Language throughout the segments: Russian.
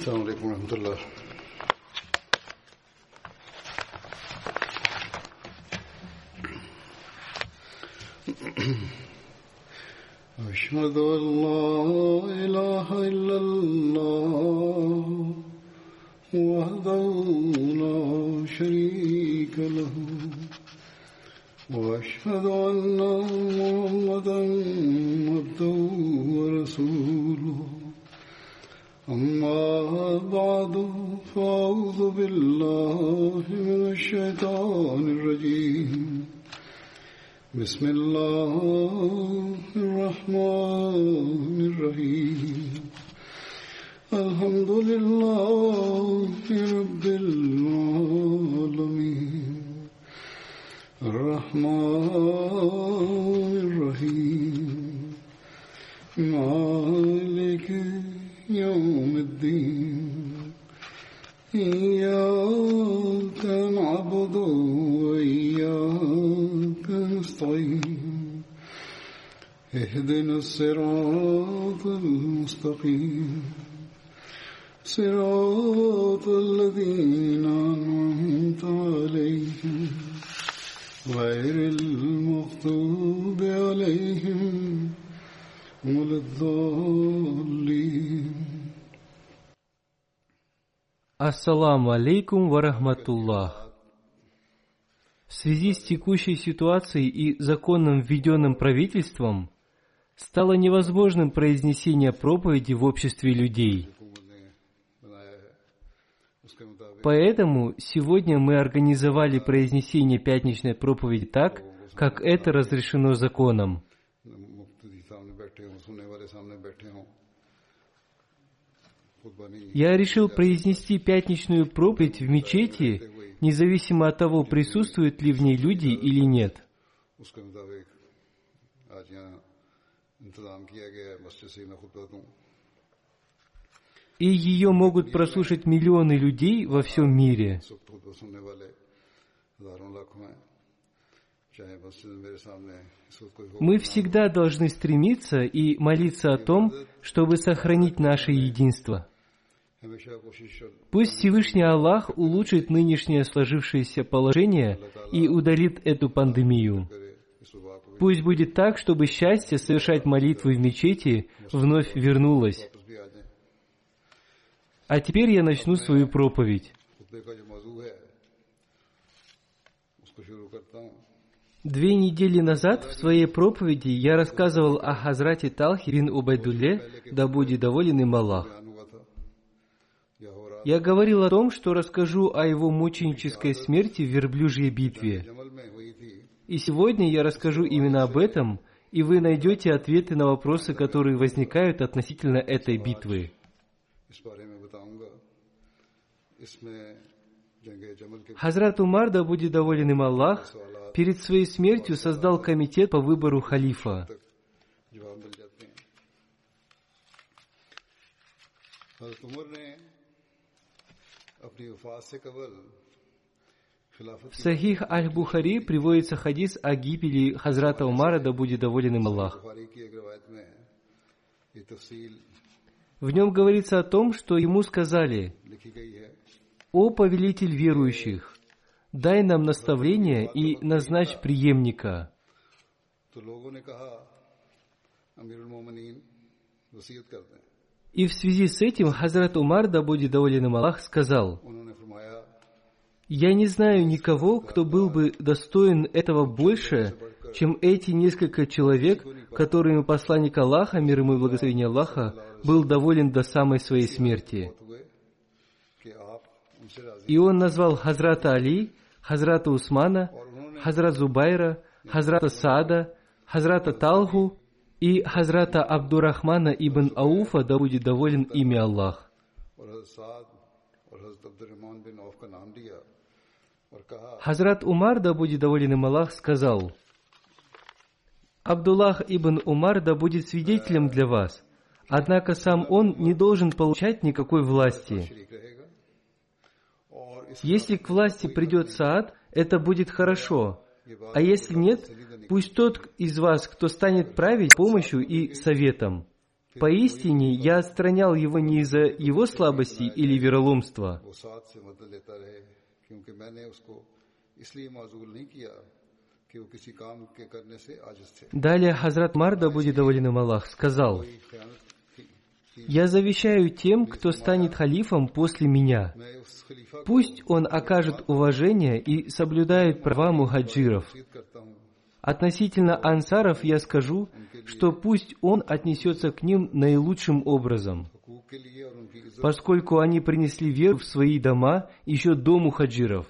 السلام عليكم ورحمة الله بسم الله الصراط المستقيم صراط الذين أنعمت عليهم غير المغضوب عليهم ولا الضالين Ассаламу алейкум ва рахматуллах. В связи с текущей ситуацией и законом, введенным правительством, стало невозможным произнесение проповеди в обществе людей. Поэтому сегодня мы организовали произнесение пятничной проповеди так, как это разрешено законом. Я решил произнести пятничную проповедь в мечети, независимо от того, присутствуют ли в ней люди или нет. И ее могут прослушать миллионы людей во всем мире. Мы всегда должны стремиться и молиться о том, чтобы сохранить наше единство. Пусть Всевышний Аллах улучшит нынешнее сложившееся положение и удалит эту пандемию. Пусть будет так, чтобы счастье совершать молитвы в мечети вновь вернулось. А теперь я начну свою проповедь. Две недели назад в своей проповеди я рассказывал о Хазрате Талхи бин Убайдуле, да будет доволен им Аллах. Я говорил о том, что расскажу о его мученической смерти в верблюжьей битве. И сегодня я расскажу именно об этом, и вы найдете ответы на вопросы, которые возникают относительно этой битвы. Хазрат Умар, да будет доволен им Аллах, перед своей смертью создал комитет по выбору халифа. Хазрат Умар в Сахих Аль-Бухари приводится хадис о гибели Хазрата Умара, да будет доволен им Аллах. В нем говорится о том, что ему сказали, «О повелитель верующих, дай нам наставление и назначь преемника». И в связи с этим Хазрат Умар, да будет доволен им Аллах, сказал – я не знаю никого, кто был бы достоин этого больше, чем эти несколько человек, которыми посланник Аллаха, мир ему и благословение Аллаха, был доволен до самой своей смерти. И он назвал Хазрата Али, Хазрата Усмана, Хазрат Зубайра, Хазрата Сада, Хазрата Талгу и Хазрата Абдурахмана ибн Ауфа, да будет доволен ими Аллах. Хазрат Умар, да будет доволен им Аллах, сказал, «Абдуллах ибн Умар да будет свидетелем для вас, однако сам он не должен получать никакой власти. Если к власти придет Саад, это будет хорошо, а если нет, пусть тот из вас, кто станет править помощью и советом. Поистине, я отстранял его не из-за его слабости или вероломства. वो साथ से मदद लेता रहे क्योंकि मैंने उसको इसलिए माजूल नहीं किया कि वो किसी काम के करने से आजिज थे Далее Хазрат Марда, будет доволен им Аллах, сказал, कोई खयानत की «Я завещаю тем, кто станет халифом после меня. मैं उस खलीफा को Пусть он окажет уважение и соблюдает права мухаджиров. वसीयत करता हूँ Относительно ансаров я скажу, что пусть он отнесется к ним наилучшим образом, поскольку они принесли веру в свои дома еще до мухаджиров.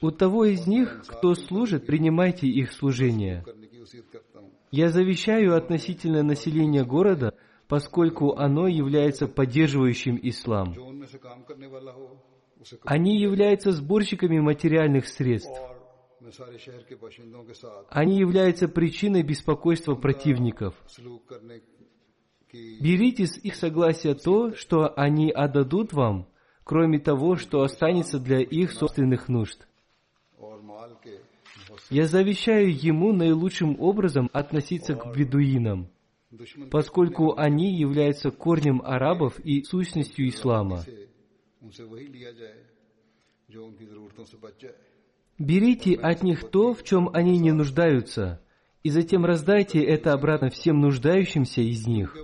У того из них, кто служит, принимайте их служение. Я завещаю относительно населения города, поскольку оно является поддерживающим ислам. Они являются сборщиками материальных средств. Они являются причиной беспокойства противников. Берите с их согласия то, что они отдадут вам, кроме того, что останется для их собственных нужд. Я завещаю ему наилучшим образом относиться к бедуинам, поскольку они являются корнем арабов и сущностью ислама. Берите от них то, в чем они не нуждаются, и затем раздайте это обратно всем нуждающимся из них.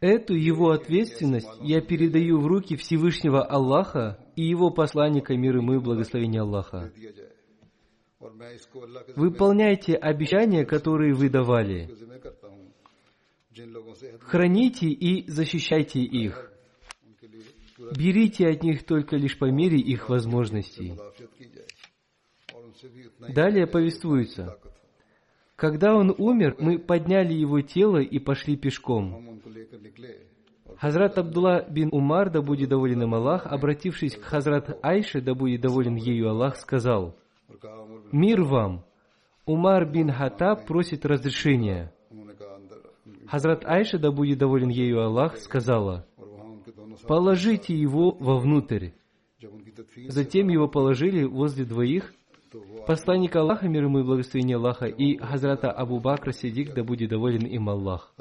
Эту его ответственность я передаю в руки Всевышнего Аллаха и его посланника мир и и благословения Аллаха. Выполняйте обещания, которые вы давали. Храните и защищайте их. Берите от них только лишь по мере их возможностей. Далее повествуется. Когда он умер, мы подняли его тело и пошли пешком. Хазрат Абдулла бин Умар, да будет доволен им Аллах, обратившись к Хазрат Айше, да будет доволен ею Аллах, сказал, «Мир вам! Умар бин Хатаб просит разрешения». Хазрат Айша, да будет доволен ею Аллах, сказала, положите его вовнутрь. Затем его положили возле двоих, посланника Аллаха, мир ему и благословение Аллаха, и Хазрата Абу Бакра Сидик, да будет доволен им Аллах.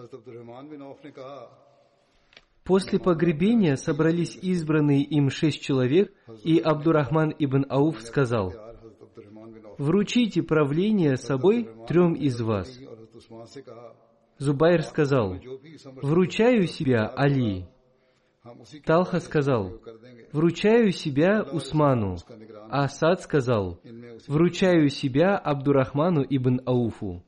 После погребения собрались избранные им шесть человек, и Абдурахман ибн Ауф сказал, «Вручите правление собой трем из вас». Зубайр сказал, «Вручаю себя Али, Талха сказал, «Вручаю себя Усману», а Асад сказал, «Вручаю себя Абдурахману ибн Ауфу».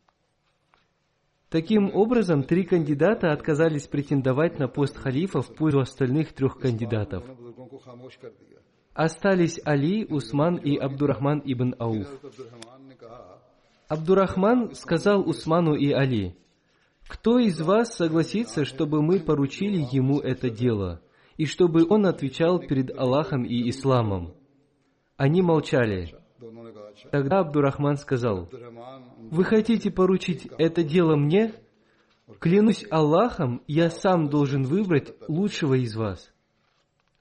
Таким образом, три кандидата отказались претендовать на пост халифа в пользу остальных трех кандидатов. Остались Али, Усман и Абдурахман ибн Ауф. Абдурахман сказал Усману и Али, «Кто из вас согласится, чтобы мы поручили ему это дело?» и чтобы он отвечал перед Аллахом и Исламом. Они молчали. Тогда Абдурахман сказал, «Вы хотите поручить это дело мне? Клянусь Аллахом, я сам должен выбрать лучшего из вас».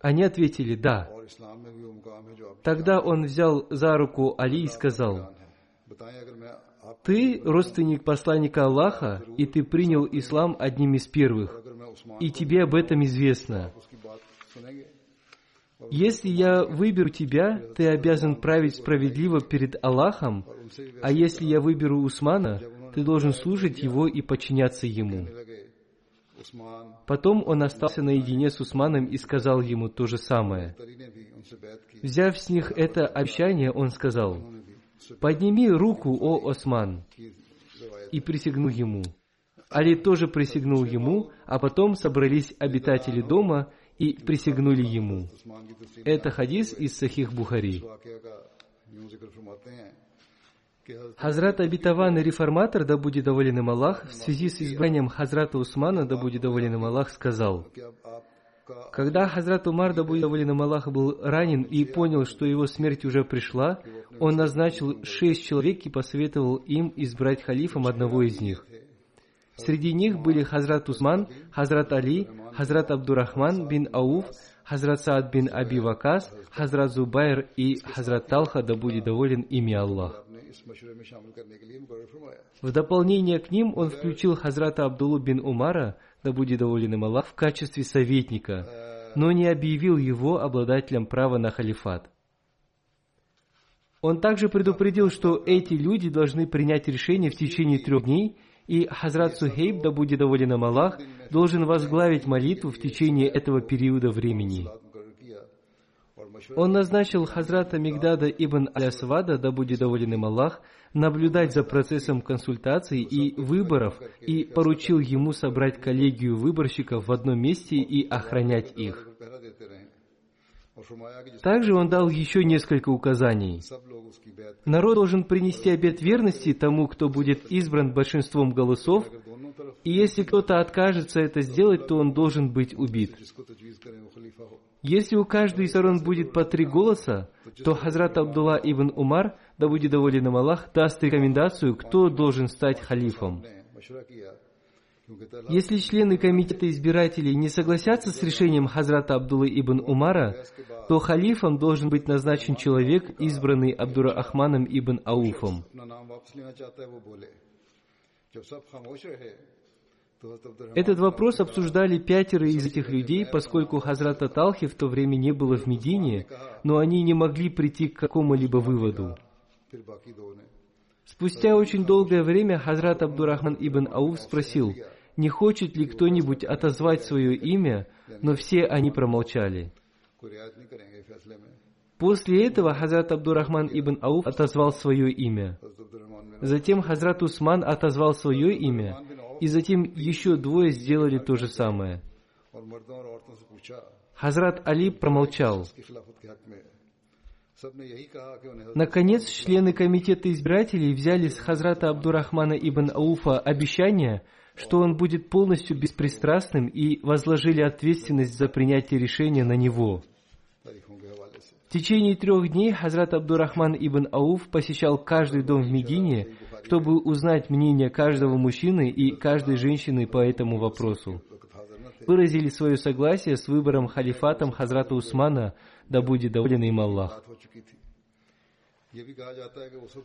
Они ответили «Да». Тогда он взял за руку Али и сказал, «Ты родственник посланника Аллаха, и ты принял ислам одним из первых, и тебе об этом известно если я выберу тебя, ты обязан править справедливо перед Аллахом, а если я выберу Усмана, ты должен служить его и подчиняться ему. Потом он остался наедине с Усманом и сказал ему то же самое. Взяв с них это обещание, он сказал, «Подними руку, о Осман!» и присягну ему. Али тоже присягнул ему, а потом собрались обитатели дома – и присягнули ему. Это хадис из Сахих Бухари. Хазрат обетованный реформатор, да будет доволен им Аллах, в связи с избранием Хазрата Усмана, да будет доволен им Аллах, сказал, когда Хазрат Умар, да будет доволен им Аллах, был ранен и понял, что его смерть уже пришла, он назначил шесть человек и посоветовал им избрать халифом одного из них – Среди них были Хазрат Узман, Хазрат Али, Хазрат Абдурахман бин Ауф, Хазрат Саад бин Аби Вакас, Хазрат Зубайр и Хазрат Талха, да будет доволен ими Аллах. В дополнение к ним он включил Хазрата Абдулу бин Умара, да будет доволен им Аллах, в качестве советника, но не объявил его обладателем права на халифат. Он также предупредил, что эти люди должны принять решение в течение трех дней – и Хазрат Сухейб, да будет доволен им Аллах, должен возглавить молитву в течение этого периода времени. Он назначил Хазрата Мигдада ибн Алясвада, да будет доволен им Аллах, наблюдать за процессом консультаций и выборов и поручил ему собрать коллегию выборщиков в одном месте и охранять их. Также он дал еще несколько указаний. Народ должен принести обет верности тому, кто будет избран большинством голосов, и если кто-то откажется это сделать, то он должен быть убит. Если у каждой из сторон будет по три голоса, то Хазрат Абдулла ибн Умар, да будет доволен им Аллах, даст рекомендацию, кто должен стать халифом. Если члены комитета избирателей не согласятся с решением Хазрата Абдулы ибн Умара, то халифом должен быть назначен человек, избранный Абдура Ахманом ибн Ауфом. Этот вопрос обсуждали пятеро из этих людей, поскольку Хазрата Талхи в то время не было в Медине, но они не могли прийти к какому-либо выводу. Спустя очень долгое время Хазрат Абдурахман ибн Ауф спросил – не хочет ли кто-нибудь отозвать свое имя, но все они промолчали. После этого Хазрат Абдурахман ибн Ауф отозвал свое имя. Затем Хазрат Усман отозвал свое имя, и затем еще двое сделали то же самое. Хазрат Али промолчал. Наконец, члены комитета избирателей взяли с Хазрата Абдурахмана ибн Ауфа обещание – что он будет полностью беспристрастным и возложили ответственность за принятие решения на него. В течение трех дней Хазрат Абдурахман ибн Ауф посещал каждый дом в Медине, чтобы узнать мнение каждого мужчины и каждой женщины по этому вопросу. Выразили свое согласие с выбором халифатом Хазрата Усмана, да будет доволен им Аллах.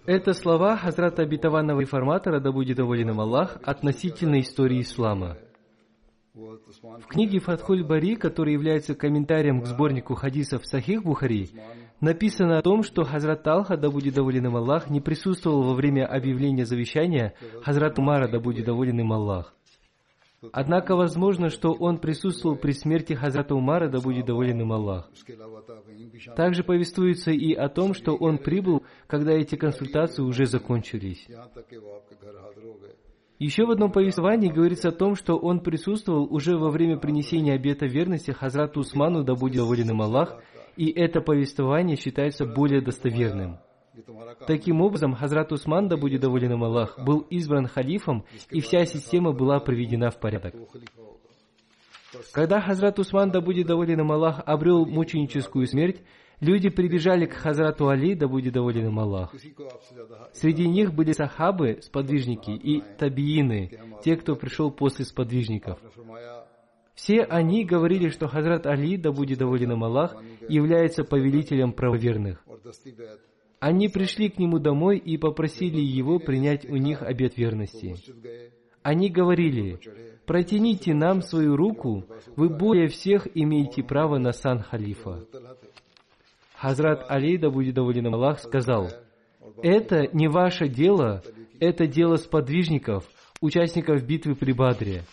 Это слова Хазрата обетованного реформатора, да будет доволен им Аллах, относительно истории ислама. В книге Фатхуль Бари, которая является комментарием к сборнику хадисов Сахих Бухари, написано о том, что Хазрат Талха, да будет доволен им Аллах, не присутствовал во время объявления завещания Хазрат Умара, да будет доволен им Аллах. Однако возможно, что он присутствовал при смерти Хазрата Умара, да будет доволен им Аллах. Также повествуется и о том, что он прибыл, когда эти консультации уже закончились. Еще в одном повествовании говорится о том, что он присутствовал уже во время принесения обета верности Хазрату Усману, да будет доволен им Аллах, и это повествование считается более достоверным. Таким образом, Хазрат Усман, да будет доволен им Аллах, был избран халифом, и вся система была приведена в порядок. Когда Хазрат Усман, да будет доволен им Аллах, обрел мученическую смерть, люди прибежали к Хазрату Али, да будет доволен им Аллах. Среди них были сахабы, сподвижники, и табиины, те, кто пришел после сподвижников. Все они говорили, что Хазрат Али, да будет доволен им Аллах, является повелителем правоверных. Они пришли к нему домой и попросили его принять у них обет верности. Они говорили, «Протяните нам свою руку, вы более всех имеете право на сан халифа». Хазрат Али, да будет доволен Аллах, сказал, «Это не ваше дело, это дело сподвижников, участников битвы при Бадре.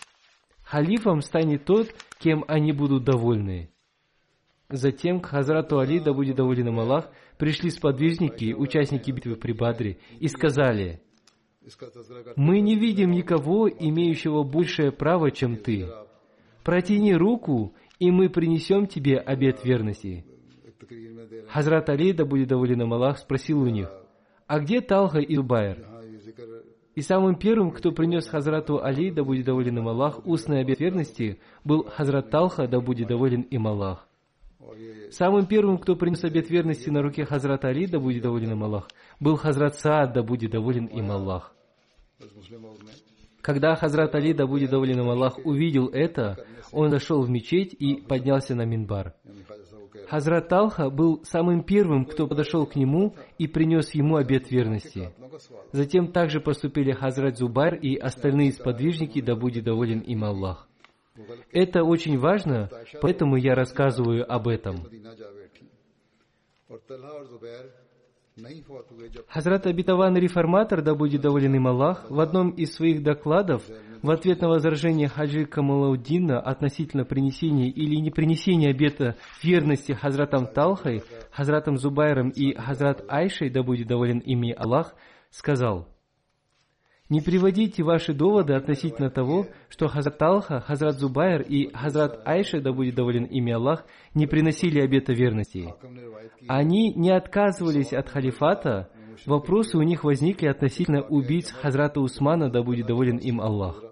Халифом станет тот, кем они будут довольны». Затем к Хазрату Али, да будет доволен им Аллах, пришли сподвижники, участники битвы при Бадре, и сказали, «Мы не видим никого, имеющего большее право, чем ты. Протяни руку, и мы принесем тебе обет верности». Хазрат Али, да будет доволен им Аллах, спросил у них, «А где Талха и Байр?» И самым первым, кто принес Хазрату Али, да будет доволен им Аллах, устный обет верности, был Хазрат Талха, да будет доволен им Аллах. Самым первым, кто принес обет верности на руке Хазрата Али, да будет доволен им Аллах, был Хазрат Саад, да будет доволен им Аллах. Когда Хазрат Али, да будет доволен им Аллах, увидел это, он зашел в мечеть и поднялся на Минбар. Хазрат Талха был самым первым, кто подошел к нему и принес ему обет верности. Затем также поступили Хазрат Зубар и остальные сподвижники, да будет доволен им Аллах. Это очень важно, поэтому я рассказываю об этом. Хазрат Абитаван Реформатор, да будет доволен им Аллах, в одном из своих докладов в ответ на возражение Хаджи Камалауддина относительно принесения или не принесения обета верности Хазратам Талхой, Хазратам Зубайром и Хазрат Айшей, да будет доволен ими Аллах, сказал – не приводите ваши доводы относительно того, что Хазрат Алха, Хазрат Зубайр и Хазрат Айша, да будет доволен ими Аллах, не приносили обета верности. Они не отказывались от халифата, вопросы у них возникли относительно убийц Хазрата Усмана, да будет доволен им Аллах.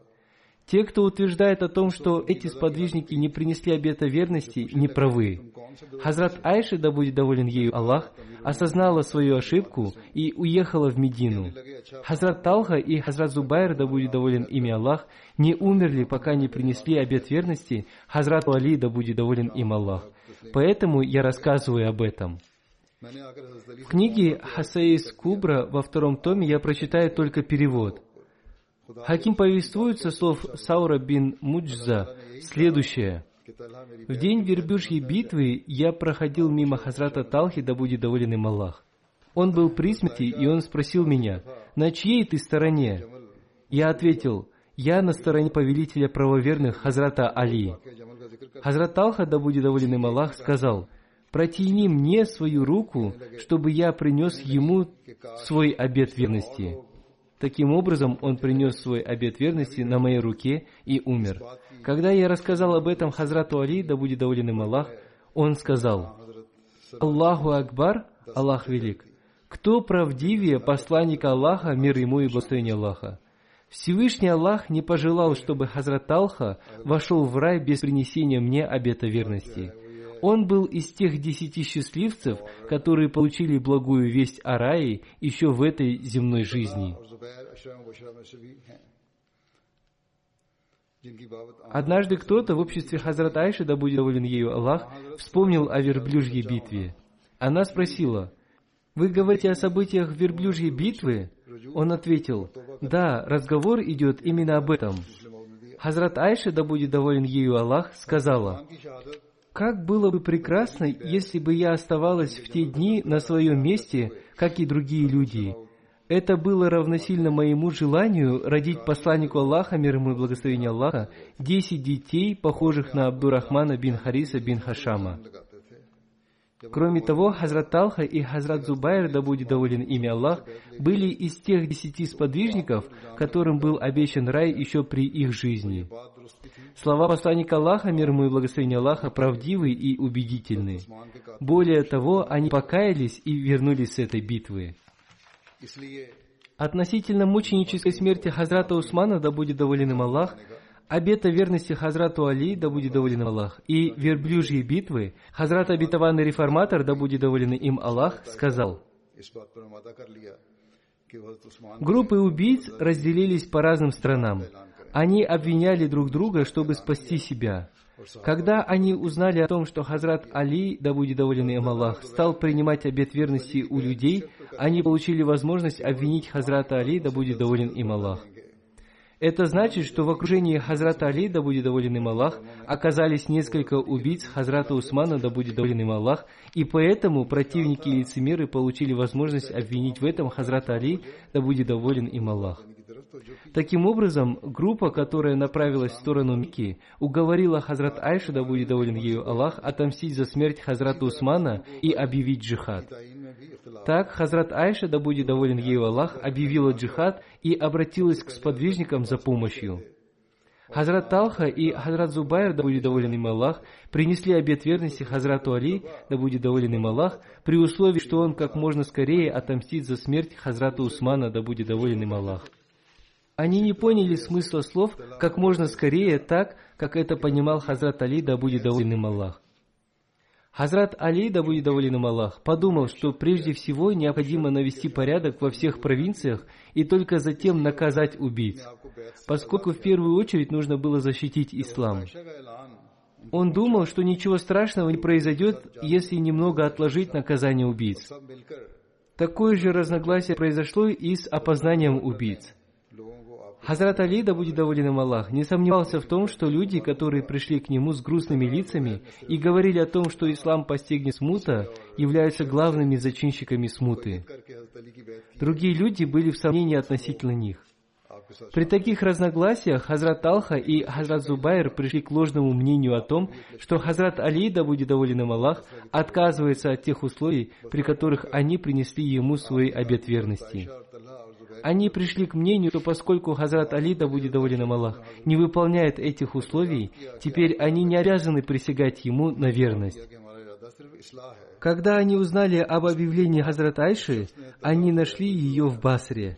Те, кто утверждает о том, что эти сподвижники не принесли обета верности, не правы. Хазрат Айша, да будет доволен ею Аллах, осознала свою ошибку и уехала в Медину. Хазрат Талха и Хазрат Зубайр, да будет доволен ими Аллах, не умерли, пока не принесли обет верности Хазрату Али, да будет доволен им Аллах. Поэтому я рассказываю об этом. В книге Хасаис Кубра во втором томе я прочитаю только перевод. Хаким повествует со слов Саура бин Муджза следующее. В день верблюжьей битвы я проходил мимо Хазрата Талхи, да будет доволен им Аллах. Он был при смерти, и он спросил меня, на чьей ты стороне? Я ответил, я на стороне повелителя правоверных Хазрата Али. Хазрат Талха, да будет доволен им Аллах, сказал, протяни мне свою руку, чтобы я принес ему свой обет верности. Таким образом, он принес свой обет верности на моей руке и умер. Когда я рассказал об этом Хазрату Али, да будет доволен им Аллах, он сказал, Аллаху Акбар, Аллах велик. Кто правдивее посланника Аллаха, мир ему и благословение Аллаха? Всевышний Аллах не пожелал, чтобы Хазрат Алха вошел в рай без принесения мне обета верности. Он был из тех десяти счастливцев, которые получили благую весть о рае еще в этой земной жизни. Однажды кто-то в обществе Хазрат Айши, да будет доволен ею Аллах, вспомнил о верблюжьей битве. Она спросила, «Вы говорите о событиях верблюжьей битвы?» Он ответил, «Да, разговор идет именно об этом». Хазрат Айша, да будет доволен ею Аллах, сказала, «Как было бы прекрасно, если бы я оставалась в те дни на своем месте, как и другие люди, это было равносильно моему желанию родить посланнику Аллаха, мир ему и благословение Аллаха, десять детей, похожих на Абдурахмана бин Хариса бин Хашама. Кроме того, Хазрат Талха и Хазрат Зубайр, да будет доволен ими Аллах, были из тех десяти сподвижников, которым был обещан рай еще при их жизни. Слова посланника Аллаха, мир ему и благословение Аллаха, правдивы и убедительны. Более того, они покаялись и вернулись с этой битвы. Относительно мученической смерти Хазрата Усмана, да будет доволен им Аллах, обета верности Хазрату Али, да будет доволен им Аллах, и верблюжьи битвы, Хазрат обетованный реформатор, да будет доволен им Аллах, сказал, Группы убийц разделились по разным странам. Они обвиняли друг друга, чтобы спасти себя. Когда они узнали о том, что Хазрат Али, да будет доволен им Аллах, стал принимать обет верности у людей, они получили возможность обвинить Хазрата Али, да будет доволен им Аллах. Это значит, что в окружении Хазрата Али, да будет доволен им Аллах, оказались несколько убийц Хазрата Усмана, да будет доволен им Аллах, и поэтому противники и лицемеры получили возможность обвинить в этом Хазрата Али, да будет доволен им Аллах. Таким образом, группа, которая направилась в сторону Мики, уговорила Хазрат Айшу, да будет доволен ею Аллах, отомстить за смерть Хазрата Усмана и объявить джихад. Так Хазрат Айша, да будет доволен ею Аллах, объявила джихад и обратилась к сподвижникам за помощью. Хазрат Талха и Хазрат Зубайр, да будет доволен им Аллах, принесли обет верности Хазрату Али, да будет доволен им Аллах, при условии, что он как можно скорее отомстит за смерть Хазрата Усмана, да будет доволен им Аллах. Они не поняли смысла слов как можно скорее так, как это понимал Хазрат Али, да будет доволен им Аллах. Хазрат Али, да будет доволен им Аллах, подумал, что прежде всего необходимо навести порядок во всех провинциях и только затем наказать убийц, поскольку в первую очередь нужно было защитить ислам. Он думал, что ничего страшного не произойдет, если немного отложить наказание убийц. Такое же разногласие произошло и с опознанием убийц. Хазрат Али, да будет доволен им Аллах, не сомневался в том, что люди, которые пришли к нему с грустными лицами и говорили о том, что ислам постигнет смута, являются главными зачинщиками смуты. Другие люди были в сомнении относительно них. При таких разногласиях Хазрат Алха и Хазрат Зубайр пришли к ложному мнению о том, что Хазрат Али, да будет доволен им Аллах, отказывается от тех условий, при которых они принесли ему свой обет верности. Они пришли к мнению, что поскольку Хазрат Али, да будет доволен им Аллах, не выполняет этих условий, теперь они не обязаны присягать ему на верность. Когда они узнали об объявлении Хазрат Айши, они нашли ее в Басре.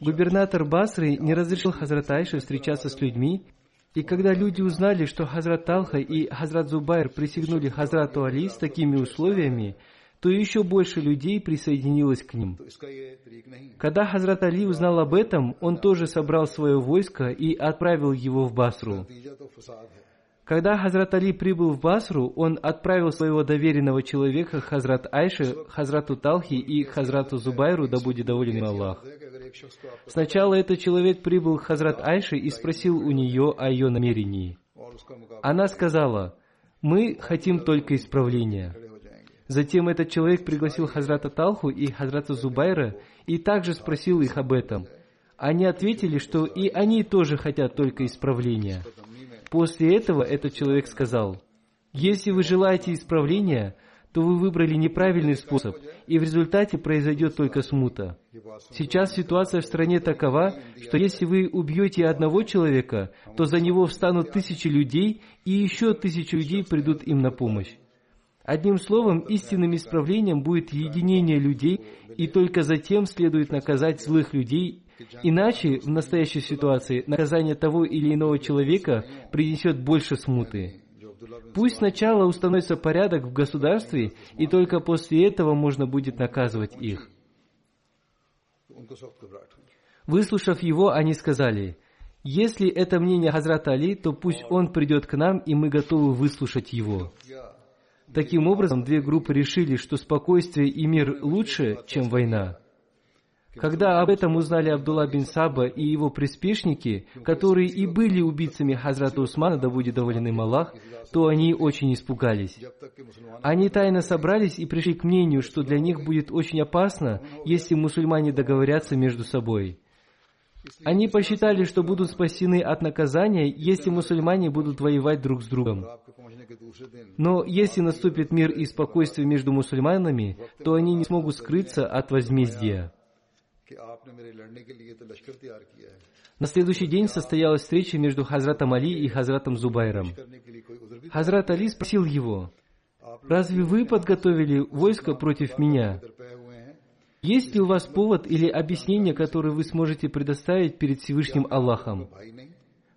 Губернатор Басры не разрешил Хазрат Айше встречаться с людьми, и когда люди узнали, что Хазрат Талха и Хазрат Зубайр присягнули Хазрату Али с такими условиями, то еще больше людей присоединилось к ним. Когда Хазрат Али узнал об этом, он тоже собрал свое войско и отправил его в Басру. Когда Хазрат Али прибыл в Басру, он отправил своего доверенного человека Хазрат Айше, Хазрату Талхи и Хазрату Зубайру, да будет доволен Аллах. Сначала этот человек прибыл к Хазрат Айше и спросил у нее о ее намерении. Она сказала, «Мы хотим только исправления». Затем этот человек пригласил Хазрата Талху и Хазрата Зубайра и также спросил их об этом. Они ответили, что и они тоже хотят только исправления. После этого этот человек сказал, «Если вы желаете исправления, то вы выбрали неправильный способ, и в результате произойдет только смута. Сейчас ситуация в стране такова, что если вы убьете одного человека, то за него встанут тысячи людей, и еще тысячи людей придут им на помощь. Одним словом, истинным исправлением будет единение людей, и только затем следует наказать злых людей, иначе в настоящей ситуации наказание того или иного человека принесет больше смуты. Пусть сначала установится порядок в государстве, и только после этого можно будет наказывать их. Выслушав его, они сказали, если это мнение Хазрата Али, то пусть он придет к нам, и мы готовы выслушать его. Таким образом, две группы решили, что спокойствие и мир лучше, чем война. Когда об этом узнали Абдулла бин Саба и его приспешники, которые и были убийцами Хазрата Усмана, да будет доволен им Аллах, то они очень испугались. Они тайно собрались и пришли к мнению, что для них будет очень опасно, если мусульмане договорятся между собой. Они посчитали, что будут спасены от наказания, если мусульмане будут воевать друг с другом. Но если наступит мир и спокойствие между мусульманами, то они не смогут скрыться от возмездия. На следующий день состоялась встреча между Хазратом Али и Хазратом Зубайром. Хазрат Али спросил его, «Разве вы подготовили войско против меня? Есть ли у вас повод или объяснение, которое вы сможете предоставить перед Всевышним Аллахом?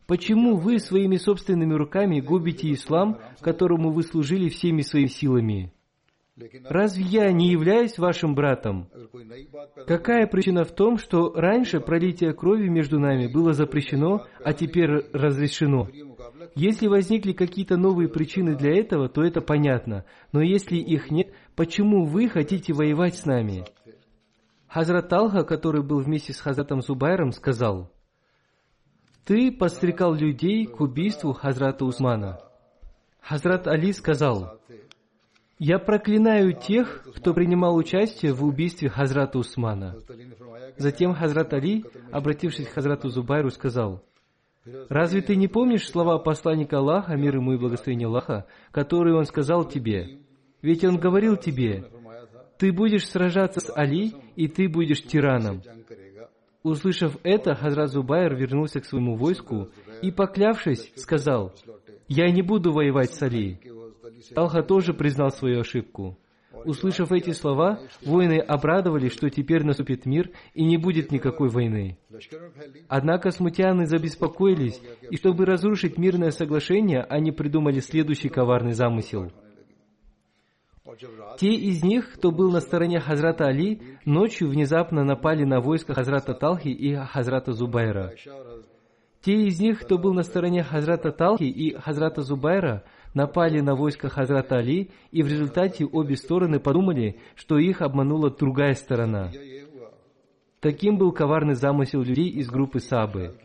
Почему вы своими собственными руками губите ислам, которому вы служили всеми своими силами? Разве я не являюсь вашим братом? Какая причина в том, что раньше пролитие крови между нами было запрещено, а теперь разрешено? Если возникли какие-то новые причины для этого, то это понятно. Но если их нет, почему вы хотите воевать с нами? Хазрат Талха, который был вместе с Хазратом Зубайром, сказал, ты подстрекал людей к убийству Хазрата Усмана. Хазрат Али сказал, «Я проклинаю тех, кто принимал участие в убийстве Хазрата Усмана». Затем Хазрат Али, обратившись к Хазрату Зубайру, сказал, «Разве ты не помнишь слова посланника Аллаха, мир ему и благословение Аллаха, которые он сказал тебе? Ведь он говорил тебе, ты будешь сражаться с Али, и ты будешь тираном. Услышав это, Хазрат Зубайр вернулся к своему войску и, поклявшись, сказал, «Я не буду воевать с Али». Талха тоже признал свою ошибку. Услышав эти слова, воины обрадовались, что теперь наступит мир и не будет никакой войны. Однако смутяны забеспокоились, и чтобы разрушить мирное соглашение, они придумали следующий коварный замысел. Те из них, кто был на стороне Хазрата Али, ночью внезапно напали на войско Хазрата Талхи и Хазрата Зубайра. Те из них, кто был на стороне Хазрата Талхи и Хазрата Зубайра, напали на войско Хазрата Али, и в результате обе стороны подумали, что их обманула другая сторона. Таким был коварный замысел людей из группы Сабы.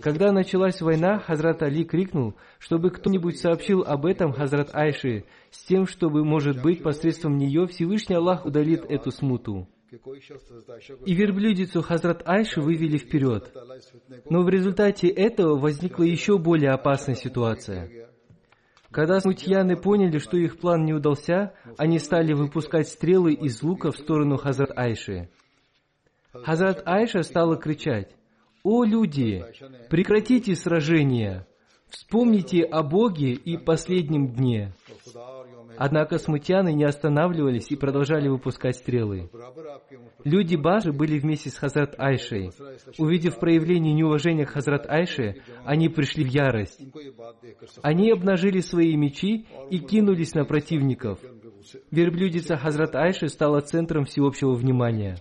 Когда началась война, Хазрат Али крикнул, чтобы кто-нибудь сообщил об этом Хазрат Айши, с тем, чтобы, может быть, посредством нее Всевышний Аллах удалит эту смуту. И верблюдицу Хазрат Айши вывели вперед. Но в результате этого возникла еще более опасная ситуация. Когда смутьяны поняли, что их план не удался, они стали выпускать стрелы из лука в сторону Хазрат Айши. Хазрат Айша стала кричать, «О люди, прекратите сражение! Вспомните о Боге и последнем дне!» Однако смутьяны не останавливались и продолжали выпускать стрелы. Люди Бажи были вместе с Хазрат Айшей. Увидев проявление неуважения к Хазрат Айше, они пришли в ярость. Они обнажили свои мечи и кинулись на противников. Верблюдица Хазрат Айши стала центром всеобщего внимания.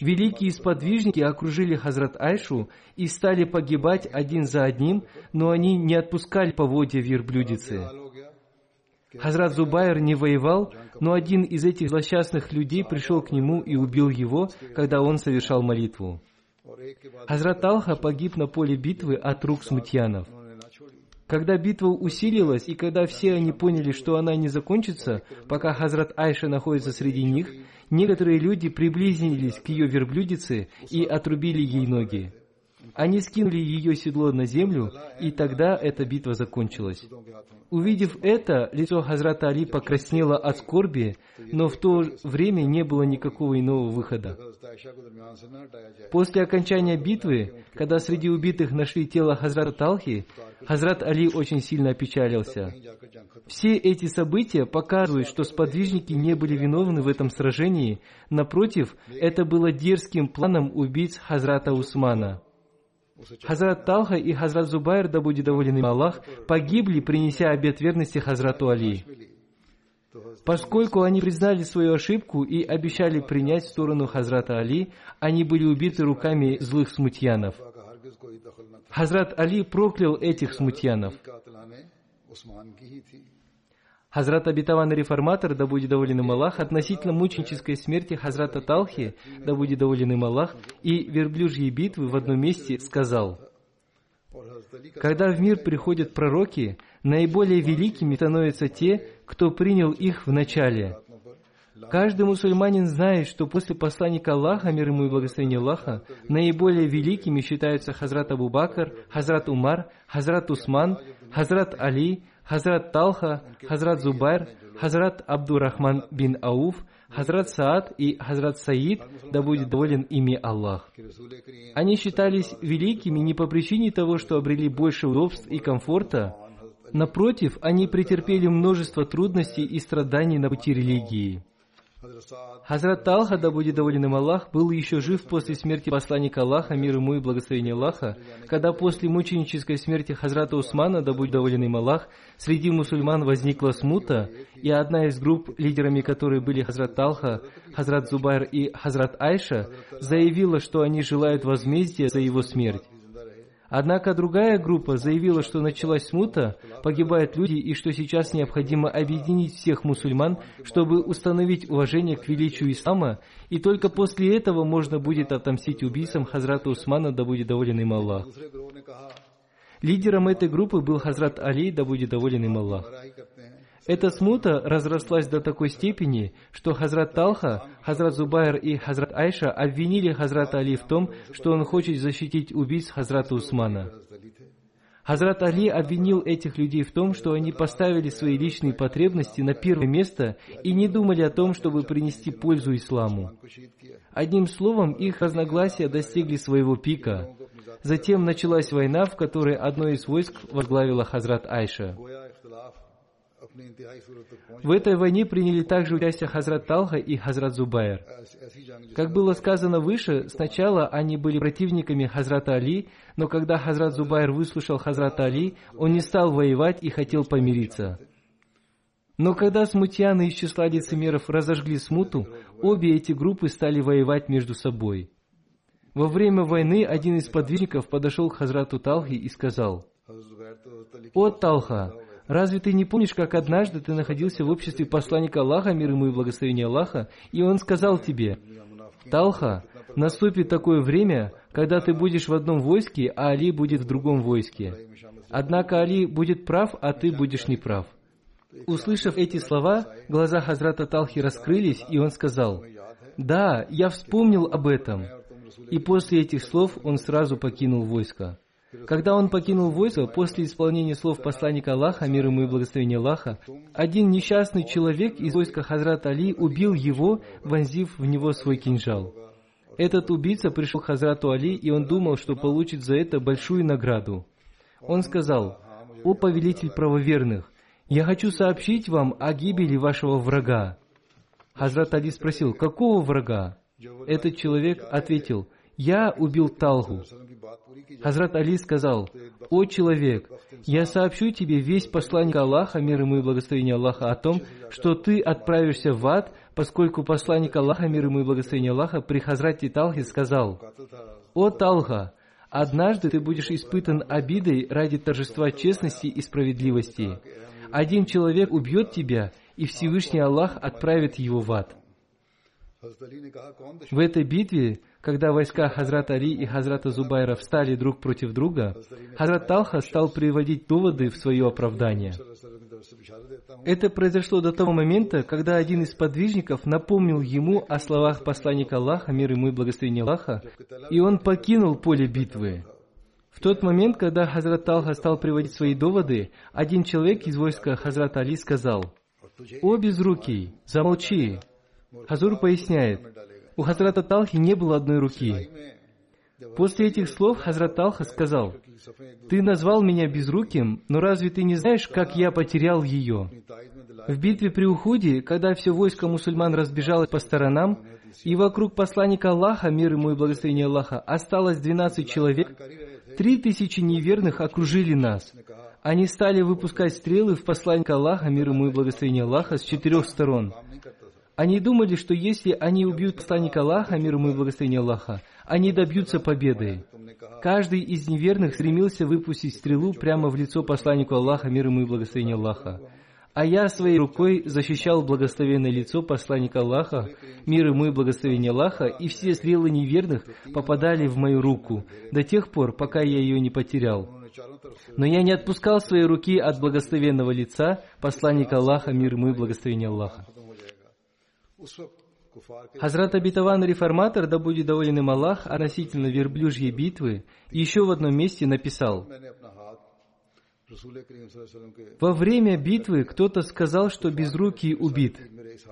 Великие сподвижники окружили Хазрат Айшу и стали погибать один за одним, но они не отпускали поводья верблюдицы. Хазрат Зубайр не воевал, но один из этих злосчастных людей пришел к нему и убил его, когда он совершал молитву. Хазрат Алха погиб на поле битвы от рук смутьянов. Когда битва усилилась, и когда все они поняли, что она не закончится, пока Хазрат Айша находится среди них, некоторые люди приблизились к ее верблюдице и отрубили ей ноги. Они скинули ее седло на землю, и тогда эта битва закончилась. Увидев это, лицо Хазрата Али покраснело от скорби, но в то время не было никакого иного выхода. После окончания битвы, когда среди убитых нашли тело Хазрата Талхи, Хазрат Али очень сильно опечалился. Все эти события показывают, что сподвижники не были виновны в этом сражении. Напротив, это было дерзким планом убийц Хазрата Усмана. Хазрат Талха и Хазрат Зубайр, да будет доволен им Аллах, погибли, принеся обет верности Хазрату Али. Поскольку они признали свою ошибку и обещали принять сторону Хазрата Али, они были убиты руками злых смутьянов. Хазрат Али проклял этих смутьянов. Хазрат обетованный реформатор, да будет доволен им Аллах, относительно мученической смерти Хазрата Талхи, да будет доволен им Аллах, и верблюжьей битвы в одном месте сказал, «Когда в мир приходят пророки, наиболее великими становятся те, кто принял их в начале. Каждый мусульманин знает, что после посланника Аллаха, мир ему и благословение Аллаха, наиболее великими считаются Хазрат Абу Бакр, Хазрат Умар, Хазрат Усман, Хазрат Али, Хазрат Талха, Хазрат Зубайр, Хазрат Абдурахман бин Ауф, Хазрат Саад и Хазрат Саид, да будет доволен ими Аллах. Они считались великими не по причине того, что обрели больше удобств и комфорта, напротив, они претерпели множество трудностей и страданий на пути религии. Хазрат Талха, да будет доволен им Аллах, был еще жив после смерти посланника Аллаха, мир ему и благословение Аллаха, когда после мученической смерти Хазрата Усмана, да будет доволен им Аллах, среди мусульман возникла смута, и одна из групп, лидерами которой были Хазрат Талха, Хазрат Зубайр и Хазрат Айша, заявила, что они желают возмездия за его смерть. Однако другая группа заявила, что началась смута, погибают люди и что сейчас необходимо объединить всех мусульман, чтобы установить уважение к величию ислама, и только после этого можно будет отомстить убийцам Хазрата Усмана, да будет доволен им Аллах. Лидером этой группы был Хазрат Али, да будет доволен им Аллах. Эта смута разрослась до такой степени, что Хазрат Талха, Хазрат Зубайр и Хазрат Айша обвинили Хазрата Али в том, что он хочет защитить убийц Хазрата Усмана. Хазрат Али обвинил этих людей в том, что они поставили свои личные потребности на первое место и не думали о том, чтобы принести пользу исламу. Одним словом, их разногласия достигли своего пика. Затем началась война, в которой одно из войск возглавила Хазрат Айша. В этой войне приняли также участие Хазрат Талха и Хазрат Зубайр. Как было сказано выше, сначала они были противниками Хазрата Али, но когда Хазрат Зубайр выслушал Хазрата Али, он не стал воевать и хотел помириться. Но когда смутьяны из числа лицемеров разожгли смуту, обе эти группы стали воевать между собой. Во время войны один из подвижников подошел к Хазрату Талхи и сказал, «О, Талха, разве ты не помнишь, как однажды ты находился в обществе посланника Аллаха, мир ему и благословения Аллаха, и он сказал тебе, Талха, наступит такое время, когда ты будешь в одном войске, а Али будет в другом войске. Однако Али будет прав, а ты будешь неправ. Услышав эти слова, глаза Хазрата Талхи раскрылись, и он сказал, «Да, я вспомнил об этом». И после этих слов он сразу покинул войско. Когда он покинул войско, после исполнения слов посланника Аллаха, мир ему и благословения Аллаха, один несчастный человек из войска Хазрата Али убил его, вонзив в него свой кинжал. Этот убийца пришел к Хазрату Али, и он думал, что получит за это большую награду. Он сказал, «О повелитель правоверных, я хочу сообщить вам о гибели вашего врага». Хазрат Али спросил, «Какого врага?» Этот человек ответил, «Я убил Талгу». Хазрат Али сказал, «О человек, я сообщу тебе весь посланник Аллаха, мир ему и благословение Аллаха, о том, что ты отправишься в ад, поскольку посланник Аллаха, мир ему и благословение Аллаха, при Хазрате Талхе сказал, «О Талха, однажды ты будешь испытан обидой ради торжества честности и справедливости. Один человек убьет тебя, и Всевышний Аллах отправит его в ад». В этой битве, когда войска Хазрата Али и Хазрата Зубайра встали друг против друга, Хазрат Талха стал приводить доводы в свое оправдание. Это произошло до того момента, когда один из подвижников напомнил ему о словах посланника Аллаха, мир ему и благословение Аллаха, и он покинул поле битвы. В тот момент, когда Хазрат Талха стал приводить свои доводы, один человек из войска Хазрата Али сказал, «О, безрукий, замолчи, Хазур поясняет, у Хазрата Талхи не было одной руки. После этих слов Хазрат Талха сказал, «Ты назвал меня безруким, но разве ты не знаешь, как я потерял ее?» В битве при Ухуде, когда все войско мусульман разбежалось по сторонам, и вокруг посланника Аллаха, мир ему и благословение Аллаха, осталось 12 человек, три тысячи неверных окружили нас. Они стали выпускать стрелы в посланника Аллаха, мир ему и благословение Аллаха, с четырех сторон. Они думали, что если они убьют посланника Аллаха, мир ему и благословение Аллаха, они добьются победы. Каждый из неверных стремился выпустить стрелу прямо в лицо посланнику Аллаха, мир ему и благословение Аллаха. А я своей рукой защищал благословенное лицо посланника Аллаха, мир ему и благословение Аллаха, и все стрелы неверных попадали в мою руку, до тех пор, пока я ее не потерял. Но я не отпускал свои руки от благословенного лица посланника Аллаха, мир ему и благословение Аллаха. Хазрат Абитаван Реформатор, да будет доволен им Аллах, относительно верблюжьей битвы, еще в одном месте написал, во время битвы кто-то сказал, что безрукий убит.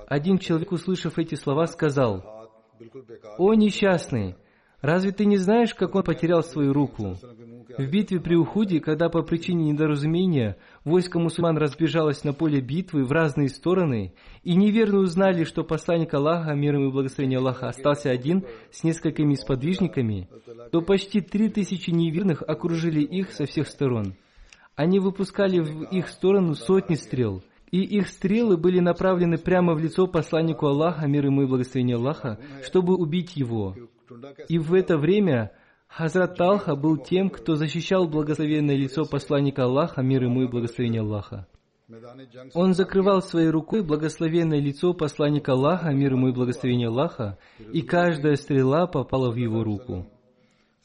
Один человек, услышав эти слова, сказал, «О несчастный, разве ты не знаешь, как он потерял свою руку? В битве при Ухуде, когда по причине недоразумения войско мусульман разбежалось на поле битвы в разные стороны, и неверно узнали, что посланник Аллаха, мир ему и благословение Аллаха, остался один с несколькими сподвижниками, то почти три тысячи неверных окружили их со всех сторон. Они выпускали в их сторону сотни стрел, и их стрелы были направлены прямо в лицо посланнику Аллаха, мир ему и благословение Аллаха, чтобы убить его. И в это время Хазрат Талха был тем, кто защищал благословенное лицо посланника Аллаха, мир ему и благословение Аллаха. Он закрывал своей рукой благословенное лицо посланника Аллаха, мир ему и благословение Аллаха, и каждая стрела попала в его руку.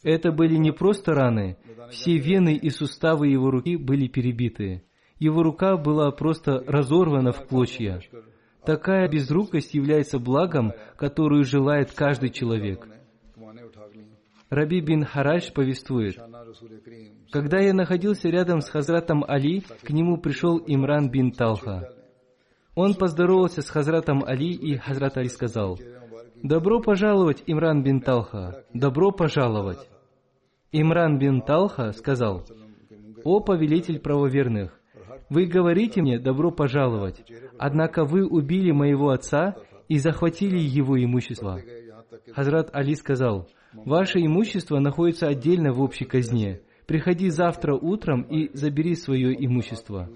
Это были не просто раны, все вены и суставы его руки были перебиты. Его рука была просто разорвана в клочья. Такая безрукость является благом, которую желает каждый человек. Раби бин Хараш повествует, «Когда я находился рядом с Хазратом Али, к нему пришел Имран бин Талха. Он поздоровался с Хазратом Али, и Хазрат Али сказал, «Добро пожаловать, Имран бин Талха! Добро пожаловать!» Имран бин Талха сказал, «О повелитель правоверных, вы говорите мне добро пожаловать, однако вы убили моего отца и захватили его имущество». Хазрат Али сказал, Ваше имущество находится отдельно в общей казне. Приходи завтра утром и забери свое имущество.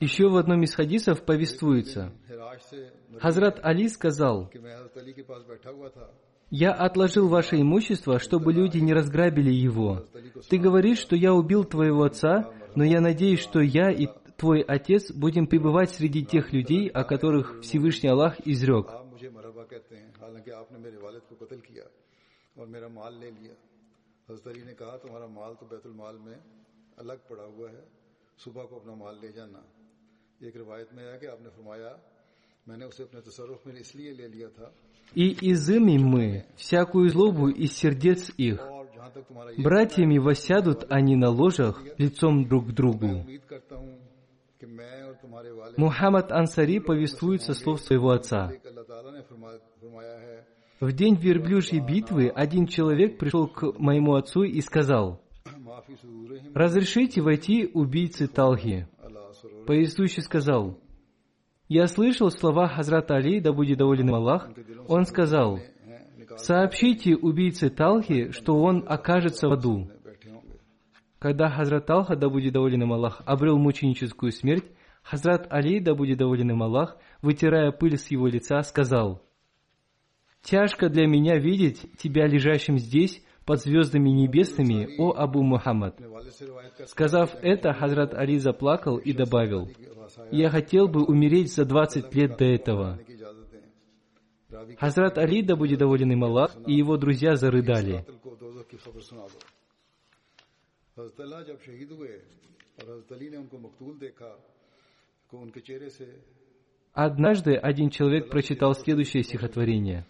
Еще в одном из хадисов повествуется, Хазрат Али сказал, कि मैं हजरत अली के पास बैठा हुआ था «Я отложил ваше имущество, чтобы люди не разграбили его. Ты говоришь, что я убил твоего отца, но я надеюсь, что я и твой отец будем пребывать среди тех людей, о которых Всевышний Аллах изрек. आप मुझे मरहबा कहते हैं हालांकि आपने मेरे वालिद को कत्ल किया और मेरा माल ले लिया हजरत अली ने कहा तुम्हारा माल तो बैतुल माल में अलग पड़ा हुआ है सुबह को अपना माल ले जाना एक रिवायत में है कि आपने फरमाया मैंने उसे अपने तसरुफ में इसलिए ले लिया था и изымем мы всякую злобу из сердец их. Братьями восядут они на ложах лицом друг к другу. Мухаммад Ансари повествует со слов своего отца. В день верблюжьей битвы один человек пришел к моему отцу и сказал, «Разрешите войти убийцы Талхи». Повествующий сказал, я слышал слова Хазрата Али, да будет доволен им Аллах. Он сказал, «Сообщите убийце Талхи, что он окажется в аду». Когда Хазрат Талха, да будет доволен им Аллах, обрел мученическую смерть, Хазрат Али, да будет доволен им Аллах, вытирая пыль с его лица, сказал, «Тяжко для меня видеть тебя лежащим здесь, под звездами небесными, о Абу Мухаммад». Сказав это, Хазрат Али заплакал и добавил – я хотел бы умереть за 20 лет до этого. Хазрат Али, да будет доволен им Аллах, и его друзья зарыдали. Однажды один человек прочитал следующее стихотворение.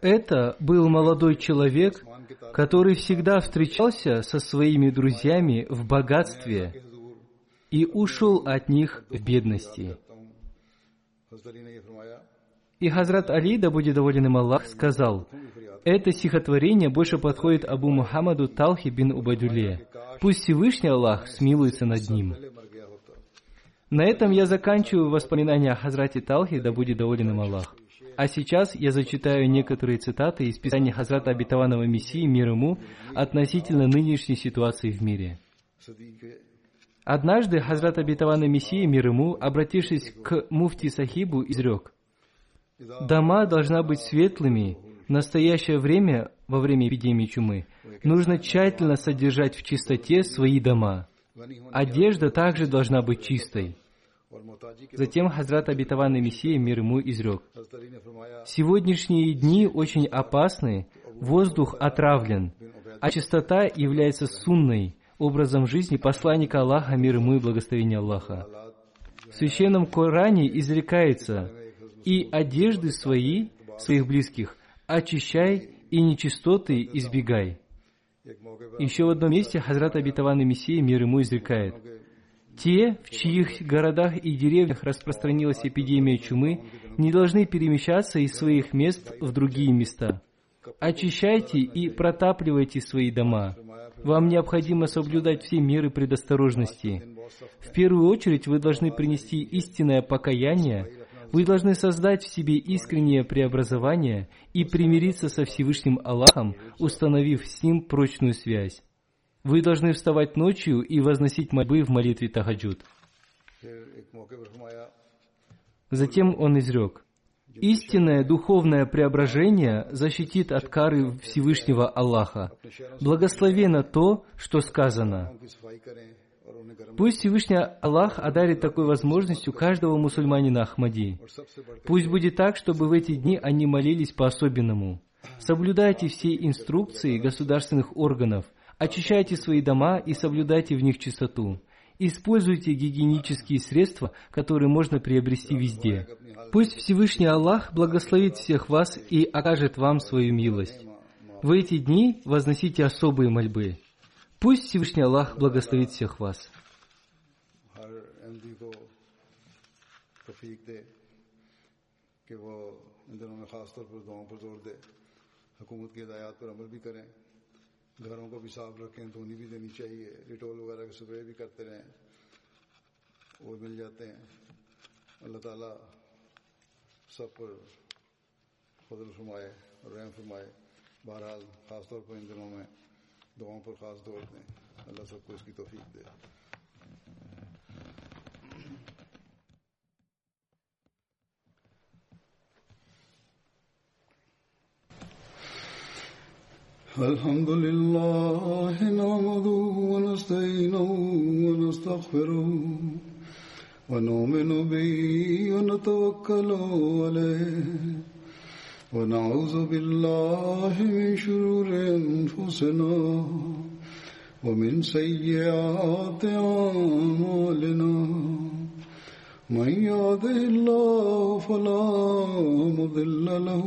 Это был молодой человек, который всегда встречался со своими друзьями в богатстве и ушел от них в бедности. И Хазрат Али, да будет доволен им Аллах, сказал, это стихотворение больше подходит Абу Мухаммаду Талхи бин Убадюле. Пусть Всевышний Аллах смилуется над ним. На этом я заканчиваю воспоминания о Хазрате Талхи, да будет доволен им Аллах. А сейчас я зачитаю некоторые цитаты из Писания Хазрата Обетованного Мессии, мир ему, относительно нынешней ситуации в мире. Однажды Хазрат Обетованный Мессии мир ему, обратившись к муфти Сахибу, изрек, «Дома должна быть светлыми, в настоящее время, во время эпидемии чумы, нужно тщательно содержать в чистоте свои дома. Одежда также должна быть чистой. Затем Хазрат Абитаванный Мессия мир ему изрек. Сегодняшние дни очень опасны, воздух отравлен, а чистота является сунной, образом жизни посланника Аллаха, мир ему и благословение Аллаха. В Священном Коране изрекается «И одежды свои, своих близких, очищай и нечистоты избегай». Еще в одном месте Хазрат Абитаванный Мессия мир ему изрекает – те, в чьих городах и деревнях распространилась эпидемия чумы, не должны перемещаться из своих мест в другие места. Очищайте и протапливайте свои дома. Вам необходимо соблюдать все меры предосторожности. В первую очередь вы должны принести истинное покаяние, вы должны создать в себе искреннее преобразование и примириться со Всевышним Аллахом, установив с Ним прочную связь. Вы должны вставать ночью и возносить мольбы в молитве Тахаджуд. Затем он изрек. Истинное духовное преображение защитит от кары Всевышнего Аллаха. Благословено то, что сказано. Пусть Всевышний Аллах одарит такой возможностью каждого мусульманина Ахмади. Пусть будет так, чтобы в эти дни они молились по-особенному. Соблюдайте все инструкции государственных органов – Очищайте свои дома и соблюдайте в них чистоту. Используйте гигиенические средства, которые можно приобрести везде. Пусть Всевышний Аллах благословит всех вас и окажет вам свою милость. В эти дни возносите особые мольбы. Пусть Всевышний Аллах благословит всех вас. گھروں کو بھی صاف رکھیں، دھونی بھی دینی چاہیے، ڈیٹول وغیرہ کے اسپرے بھی کرتے رہیں، وہ مل جاتے ہیں۔ اللہ تعالیٰ سب پر فضل فرمائے اور رحم فرمائے۔ بہرحال خاص طور پر ان دنوں میں دعاؤں پر خاص طور دیں۔ اللہ سب کو اس کی توفیق دے۔ الحمد لله نعمده ونستعينه ونستغفره ونؤمن به ونتوكل عليه ونعوذ بالله من شرور أنفسنا ومن سيئات أعمالنا. من يهده الله فلا مضل له